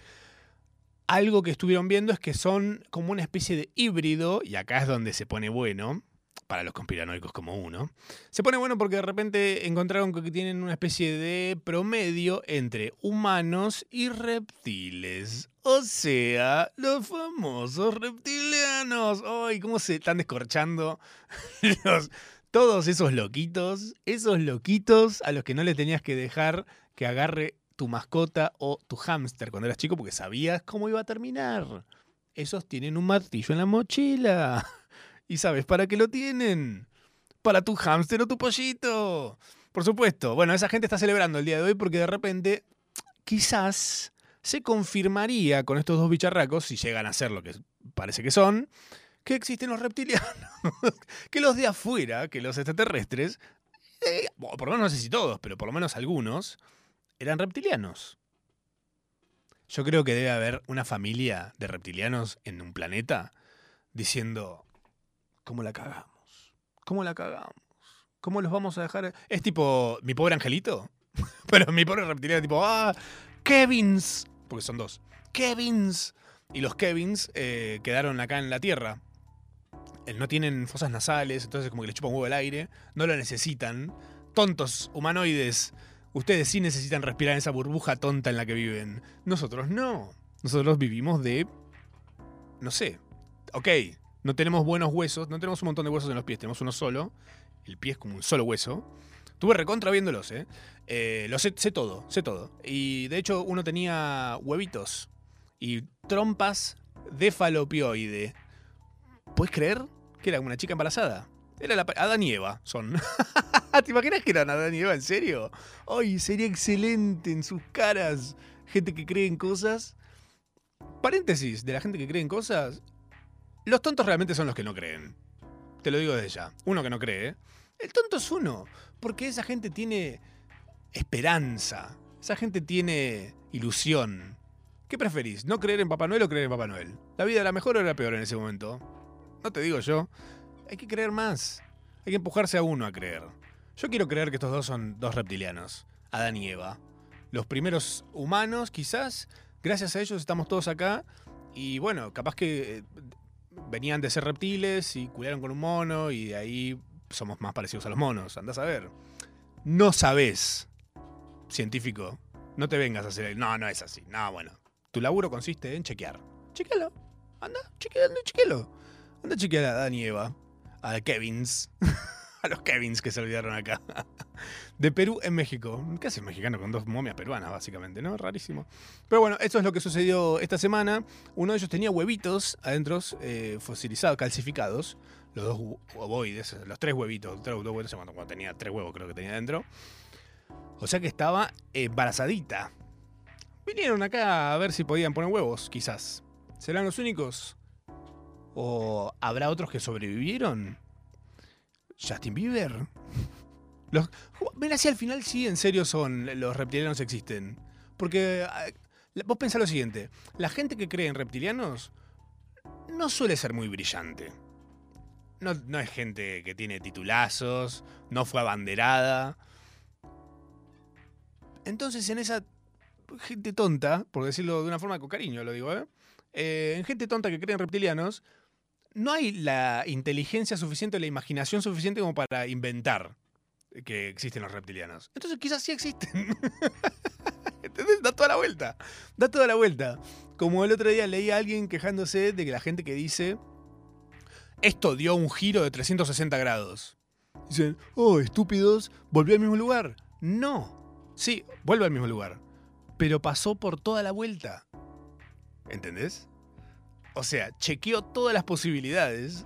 algo que estuvieron viendo es que son como una especie de híbrido, y acá es donde se pone bueno, para los conspiranoicos como uno. Se pone bueno porque de repente encontraron que tienen una especie de promedio entre humanos y reptiles. O sea, los famosos reptilianos. ¡Ay, cómo se están descorchando todos esos loquitos! Esos loquitos a los que no le tenías que dejar que agarre tu mascota o tu hámster cuando eras chico porque sabías cómo iba a terminar. Esos tienen un martillo en la mochila. ¿Y sabes para qué lo tienen? Para tu hámster o tu pollito. Por supuesto. Bueno, esa gente está celebrando el día de hoy porque de repente, quizás se confirmaría con estos dos bicharracos, si llegan a ser lo que parece que son, que existen los reptilianos. que los de afuera, que los extraterrestres, eh, por lo menos no sé si todos, pero por lo menos algunos, eran reptilianos. Yo creo que debe haber una familia de reptilianos en un planeta diciendo, ¿cómo la cagamos? ¿Cómo la cagamos? ¿Cómo los vamos a dejar? Es tipo, mi pobre angelito. Pero mi pobre reptiliano, tipo, ah, Kevins. Porque son dos. Kevins. Y los Kevins eh, quedaron acá en la Tierra. Eh, No tienen fosas nasales, entonces como que les chupa un huevo el aire. No lo necesitan. Tontos humanoides. Ustedes sí necesitan respirar esa burbuja tonta en la que viven. Nosotros no. Nosotros vivimos de... No sé. Ok, no tenemos buenos huesos, no tenemos un montón de huesos en los pies, tenemos uno solo. El pie es como un solo hueso. Tuve recontra viéndolos, ¿eh? Eh, lo sé, sé todo, sé todo. Y de hecho uno tenía huevitos y trompas de falopioide. ¿Puedes creer que era una chica embarazada? Era la, Adán y Eva, son. ¿Te imaginas que eran Adán y Eva? ¿En serio? ¡Ay, sería excelente en sus caras! Gente que cree en cosas. Paréntesis, de la gente que cree en cosas. Los tontos realmente son los que no creen. Te lo digo desde ya. Uno que no cree. El tonto es uno. Porque esa gente tiene esperanza. Esa gente tiene ilusión. ¿Qué preferís? ¿No creer en Papá Noel o creer en Papá Noel? ¿La vida era mejor o era peor en ese momento? No te digo yo. Hay que creer más. Hay que empujarse a uno a creer. Yo quiero creer que estos dos son dos reptilianos. Adán y Eva. Los primeros humanos, quizás. Gracias a ellos estamos todos acá. Y bueno, capaz que eh, venían de ser reptiles y culiaron con un mono y de ahí somos más parecidos a los monos. Andás a ver. No sabés, científico. No te vengas a hacer el... No, no es así. No, bueno. Tu laburo consiste en chequear. Chequealo. Anda, chequealo, chequealo. Anda a chequear a Adán y Eva. A Kevins. a los Kevins que se olvidaron acá. De Perú en México. Casi mexicano con dos momias peruanas, básicamente, ¿no? Rarísimo. Pero bueno, esto es lo que sucedió esta semana. Uno de ellos tenía huevitos adentro, eh, fosilizados, calcificados. Los dos ovoides, los tres huevitos. Dos cuando, cuando tenía tres huevos creo que tenía adentro. O sea que estaba embarazadita. Vinieron acá a ver si podían poner huevos, quizás. ¿Serán los únicos? ¿O habrá otros que sobrevivieron? ¿Justin Bieber? Los, mira si al final sí en serio son los reptilianos existen. Porque ah, vos pensás lo siguiente, la gente que cree en reptilianos no suele ser muy brillante. no, no es gente que tiene titulazos, no fue abanderada. Entonces, en esa gente tonta, por decirlo de una forma con cariño, lo digo, ¿eh? Eh, en gente tonta que creen reptilianos, no hay la inteligencia suficiente, la imaginación suficiente como para inventar que existen los reptilianos. Entonces quizás sí existen. ¿Entendés? Da toda la vuelta. Da toda la vuelta. Como el otro día leí a alguien quejándose de que la gente que dice esto dio un giro de 360 grados. Dicen, oh, estúpidos, volvió al mismo lugar. No. Sí, vuelve al mismo lugar. Pero pasó por toda la vuelta. ¿Entendés? O sea, chequeó todas las posibilidades.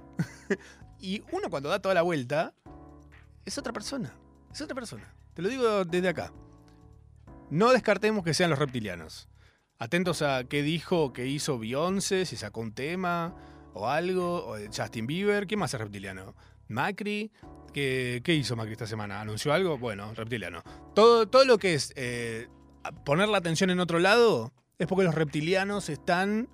y uno cuando da toda la vuelta, es otra persona. Es otra persona. Te lo digo desde acá. No descartemos que sean los reptilianos. Atentos a qué dijo, qué hizo Beyoncé, si sacó un tema o algo, o Justin Bieber. ¿Quién más es reptiliano? Macri. ¿Qué, qué hizo Macri esta semana? ¿Anunció algo? Bueno, reptiliano. Todo, todo lo que es eh, poner la atención en otro lado es porque los reptilianos están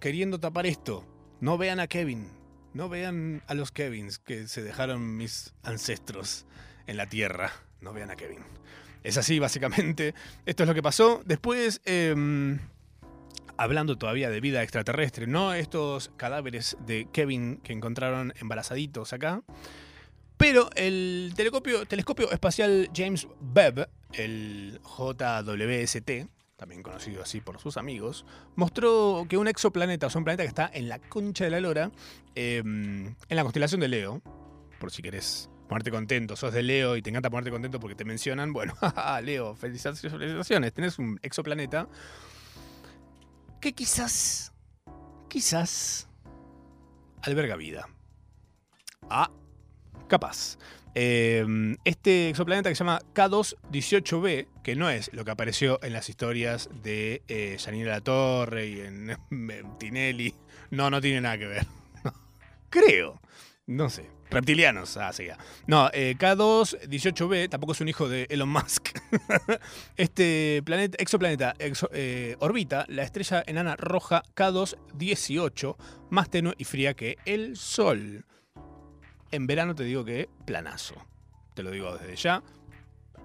queriendo tapar esto. No vean a Kevin. No vean a los Kevins que se dejaron mis ancestros en la tierra. No vean a Kevin. Es así, básicamente. Esto es lo que pasó. Después, eh, hablando todavía de vida extraterrestre, no estos cadáveres de Kevin que encontraron embarazaditos acá. Pero el telescopio, telescopio espacial James Webb, el JWST, también conocido así por sus amigos, mostró que un exoplaneta, o sea, un planeta que está en la concha de la lora, eh, en la constelación de Leo, por si querés ponerte contento, sos de Leo y te encanta ponerte contento porque te mencionan, bueno, Leo, felicitaciones, tenés un exoplaneta que quizás, quizás alberga vida. Ah, capaz. Eh, este exoplaneta que se llama K2-18b, que no es lo que apareció en las historias de eh, Janine La Torre y en, en Tinelli. No, no tiene nada que ver. Creo. No sé. Reptilianos, ah, sí. ya. No, eh, K2-18b tampoco es un hijo de Elon Musk. este planeta, exoplaneta exo- eh, orbita la estrella enana roja K2-18, más tenue y fría que el Sol. En verano te digo que planazo. Te lo digo desde ya.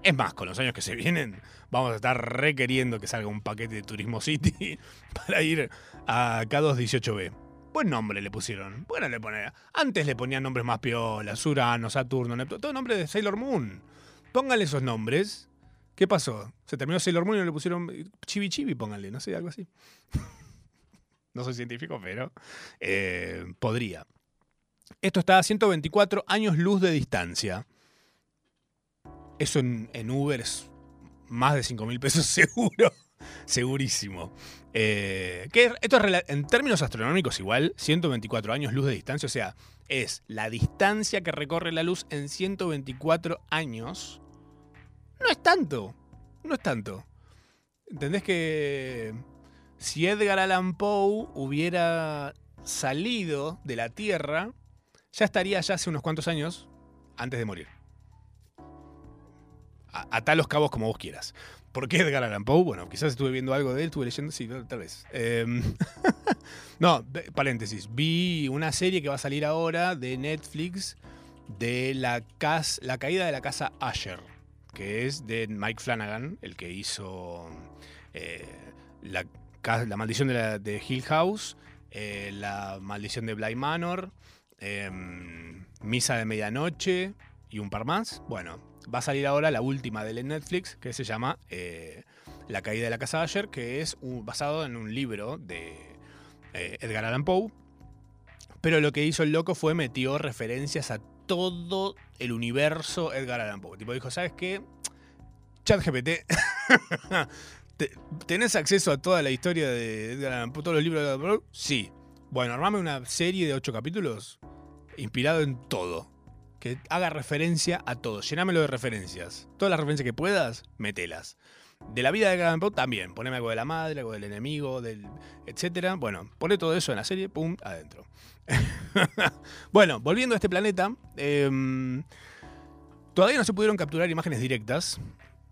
Es más, con los años que se vienen, vamos a estar requeriendo que salga un paquete de Turismo City para ir a K218B. Buen nombre le pusieron. Bueno, le ponen. Antes le ponían nombres más piolas, Urano, Saturno, Neptuno, todo nombre de Sailor Moon. Pónganle esos nombres. ¿Qué pasó? Se terminó Sailor Moon y le pusieron Chibi Chibi, pónganle, no sé, algo así. no soy científico, pero eh, podría. Esto está a 124 años luz de distancia. Eso en, en Uber es más de 5 mil pesos seguro. Segurísimo. Eh, que esto es en términos astronómicos igual, 124 años luz de distancia, o sea, es la distancia que recorre la luz en 124 años. No es tanto, no es tanto. ¿Entendés que si Edgar Allan Poe hubiera salido de la Tierra, ya estaría ya hace unos cuantos años antes de morir? A- Atá los cabos como vos quieras. ¿Por qué Edgar Allan Poe? Bueno, quizás estuve viendo algo de él, estuve leyendo, sí, tal vez. Em, no, paréntesis. Vi una serie que va a salir ahora de Netflix de la, cas- la caída de la casa Asher, que es de Mike Flanagan, el que hizo eh, la, la maldición de, la- Hill House, eh, la maldición de Bly Manor, em, Misa de Medianoche y un par más. Bueno, va a salir ahora la última de Netflix, que se llama eh, La caída de la casa Asher, que es basado en un libro de eh, Edgar Allan Poe. Pero lo que hizo el loco fue metió referencias a todo el universo Edgar Allan Poe. Tipo dijo, ¿sabes qué? ChatGPT. ¿te- ¿Tenés acceso a toda la historia de Edgar Allan Poe, todos los libros de Edgar Allan Poe? Sí. Bueno, armame una serie de ocho capítulos inspirado en todo. Que haga referencia a todo. Llenámelo de referencias. Todas las referencias que puedas, metelas. De la vida de Allan Poe también. Poneme algo de la madre, algo del enemigo, del etcétera. Bueno, pone todo eso en la serie, pum, adentro. bueno, volviendo a este planeta. em, todavía no se pudieron capturar imágenes directas.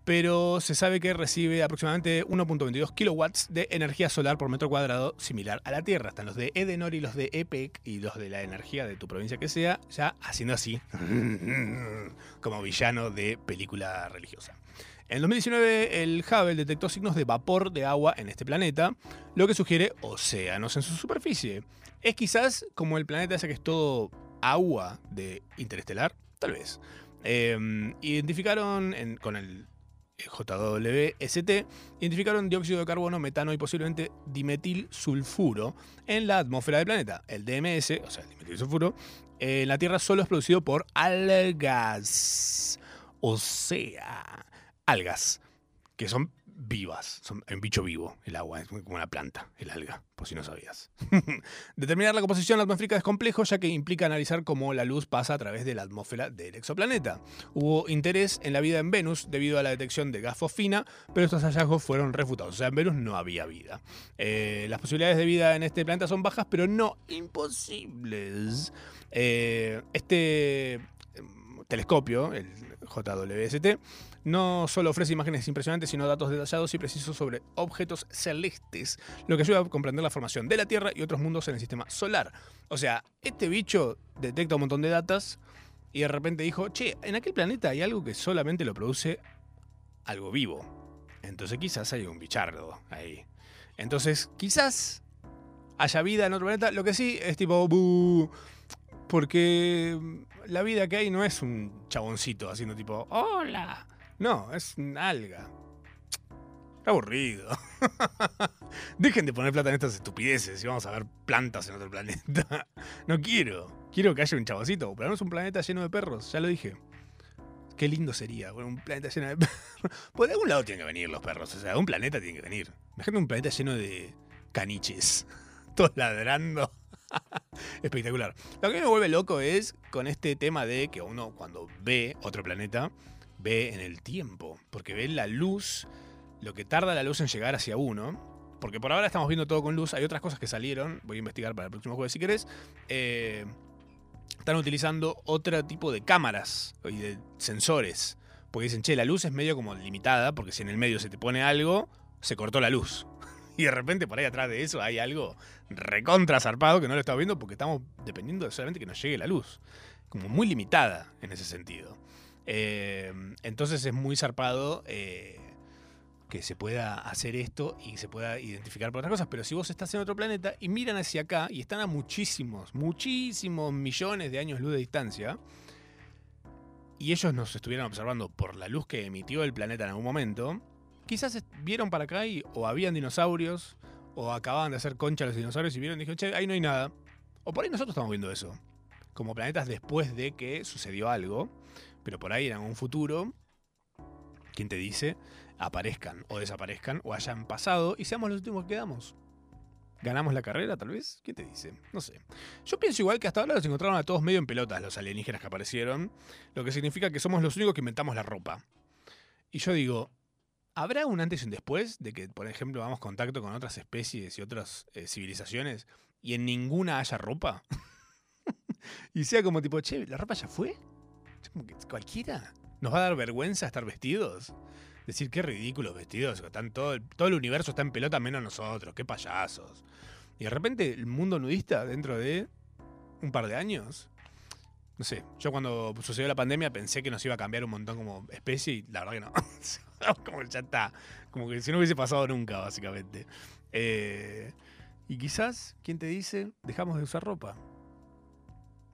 Pero se sabe que recibe aproximadamente 1.22 kilowatts de energía solar por metro cuadrado, similar a la Tierra. Están los de Edenor y los de EPEC y los de la energía de tu provincia que sea, ya haciendo así, como villano de película religiosa. En 2019, el Hubble detectó signos de vapor de agua en este planeta, lo que sugiere océanos en su superficie. ¿Es quizás como el planeta ese que es todo agua de interestelar? Tal vez. Eh, identificaron en- con el JWST, identificaron dióxido de carbono, metano y posiblemente dimetil sulfuro en la atmósfera del planeta. El DMS, o sea, el dimetil sulfuro, en la Tierra solo es producido por algas. O sea, algas, que son vivas, son un bicho vivo, el agua, es como una planta, el alga, por si no sabías. Determinar la composición atmosférica es complejo, ya que implica analizar cómo la luz pasa a través de la atmósfera del exoplaneta. Hubo interés en la vida en Venus debido a la detección de gas fosfina, pero estos hallazgos fueron refutados. O sea, en Venus no había vida. Eh, las posibilidades de vida en este planeta son bajas, pero no imposibles. Eh, este em, telescopio, el JWST, no solo ofrece imágenes impresionantes, sino datos detallados y precisos sobre objetos celestes, lo que ayuda a comprender la formación de la Tierra y otros mundos en el sistema solar. O sea, este bicho detecta un montón de datas y de repente dijo, che, en aquel planeta hay algo que solamente lo produce algo vivo. Entonces quizás hay un bichardo ahí. Entonces quizás haya vida en otro planeta. Lo que sí es tipo, porque la vida que hay no es un chaboncito haciendo tipo, hola. No, es un alga. Qué aburrido. Dejen de poner plata en estas estupideces y vamos a ver plantas en otro planeta. No quiero. Quiero que haya un chaboncito. Pero no es un planeta lleno de perros, ya lo dije. Qué lindo sería, un planeta lleno de perros. Por algún lado tienen que venir los perros. O sea, un planeta tiene que venir. Imagínate un planeta lleno de caniches. Todos ladrando. Espectacular. Lo que me vuelve loco es con este tema de que uno cuando ve otro planeta, ve en el tiempo. Porque ve la luz, lo que tarda la luz en llegar hacia uno. Porque por ahora estamos viendo todo con luz. Hay otras cosas que salieron. Voy a investigar para el próximo jueves si querés. Eh, están utilizando otro tipo de cámaras y de sensores. Porque dicen, che, la luz es medio como limitada, porque si en el medio se te pone algo, se cortó la luz. Y de repente por ahí atrás de eso hay algo recontra zarpado que no lo estamos viendo porque estamos dependiendo de solamente que nos llegue la luz. Como muy limitada en ese sentido. Eh, entonces es muy zarpado eh, que se pueda hacer esto y se pueda identificar por otras cosas. Pero si vos estás en otro planeta y miran hacia acá y están a muchísimos, muchísimos millones de años luz de distancia, y ellos nos estuvieran observando por la luz que emitió el planeta en algún momento, quizás vieron para acá y o habían dinosaurios, o acababan de hacer concha los dinosaurios y vieron y dijeron, che, ahí no hay nada. O por ahí nosotros estamos viendo eso. Como planetas después de que sucedió algo, pero por ahí en algún futuro, ¿quién te dice? Aparezcan o desaparezcan o hayan pasado y seamos los últimos que quedamos. ¿Ganamos la carrera, tal vez? ¿Quién te dice? No sé. Yo pienso igual que hasta ahora los encontraron a todos medio en pelotas los alienígenas que aparecieron, lo que significa que somos los únicos que inventamos la ropa. Y yo digo, ¿habrá un antes y un después de que, por ejemplo, hagamos contacto con otras especies y otras eh, civilizaciones y en ninguna haya ropa? y sea como tipo, che, ¿la ropa ya fue? Cualquiera. ¿Nos va a dar vergüenza estar vestidos? Decir, qué ridículos vestidos. Están todo, el, todo el universo está en pelota menos nosotros. Qué payasos. Y de repente el mundo nudista dentro de un par de años. No sé, yo cuando sucedió la pandemia pensé que nos iba a cambiar un montón como especie y la verdad que no. como ya está. Como que si no hubiese pasado nunca, básicamente. Eh, y quizás, ¿quién te dice? Dejamos de usar ropa.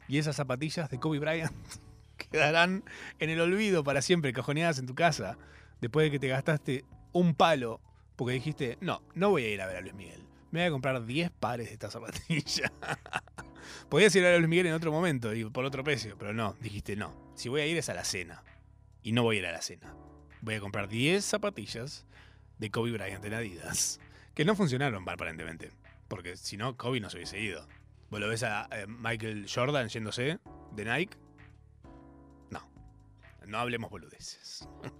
Y esas zapatillas de Kobe Bryant quedarán en el olvido para siempre, cajoneadas en tu casa. Después de que te gastaste un palo porque dijiste, no, no voy a ir a ver a Luis Miguel. Me voy a comprar 10 pares de estas zapatillas. Podías ir a ver a Luis Miguel en otro momento y por otro precio, pero no, dijiste no. Si voy a ir es a la cena. Y no voy a ir a la cena. Voy a comprar 10 zapatillas de Kobe Bryant en Adidas. Que no funcionaron aparentemente. Porque si no, Kobe no se hubiese ido. ¿Vos lo ves a eh, Michael Jordan yéndose de Nike? No. Hablemos boludeces.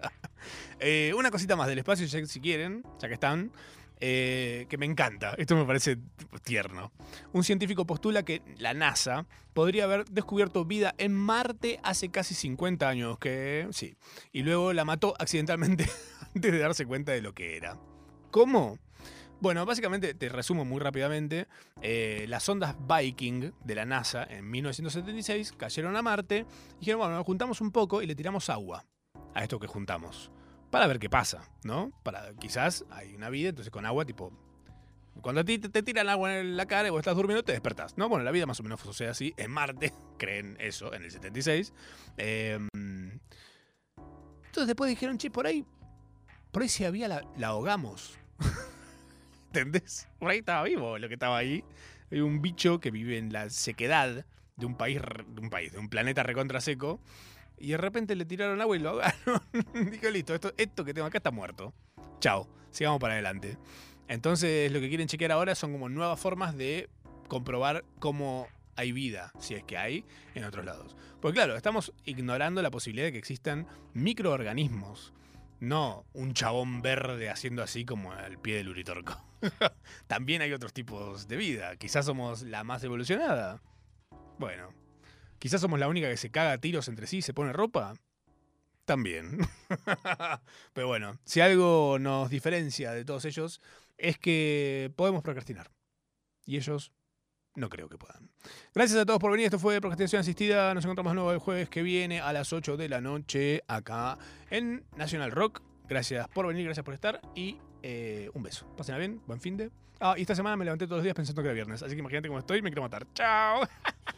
Eh, una cosita más del espacio, si quieren, ya que están. eh, que me encanta. Esto me parece tierno. Un científico postula que la NASA podría haber descubierto vida en Marte hace casi 50 años, que sí, y luego la mató accidentalmente antes de darse cuenta de lo que era. ¿Cómo? Bueno, básicamente te resumo muy rápidamente. eh, las ondas Viking de la NASA en 1976 cayeron a Marte y dijeron, bueno, nos juntamos un poco y le tiramos agua a esto que juntamos. Para ver qué pasa, ¿no? Para quizás hay una vida, entonces con agua, tipo. Cuando a ti te, tiran agua en la cara y vos estás durmiendo, te despertás, ¿no? Bueno, la vida más o menos sucede así. En Marte, creen eso, en el 76. Eh, entonces después dijeron, che, por ahí. Por ahí si había la ahogamos. ¿Entendés? Por estaba vivo lo que estaba ahí. Hay un bicho que vive en la sequedad de un país, de un país, de un planeta recontra seco. Y de repente le tiraron agua y lo ahogaron. Dijo, listo, esto, esto que tengo acá está muerto. Chao, sigamos para adelante. Entonces lo que quieren chequear ahora son como nuevas formas de comprobar cómo hay vida, si es que hay, en otros lados. Porque claro, estamos ignorando la posibilidad de que existan microorganismos. No un chabón verde haciendo así como al pie del uritorco. También hay otros tipos de vida. Quizás somos la más evolucionada. Bueno, quizás somos la única que se caga a tiros entre sí y se pone ropa. También. Pero bueno, si algo nos diferencia de todos ellos es que podemos procrastinar. Y ellos no creo que puedan. Gracias a todos por venir. Esto fue Procrastinación Asistida. Nos encontramos de nuevo el jueves que viene a las 8 de la noche acá en National Rock. Gracias por venir, gracias por estar y eh, un beso. Pásenla bien, buen fin de. Ah, y esta semana me levanté todos los días pensando que era viernes. Así que imagínate cómo estoy, me quiero matar. ¡Chao!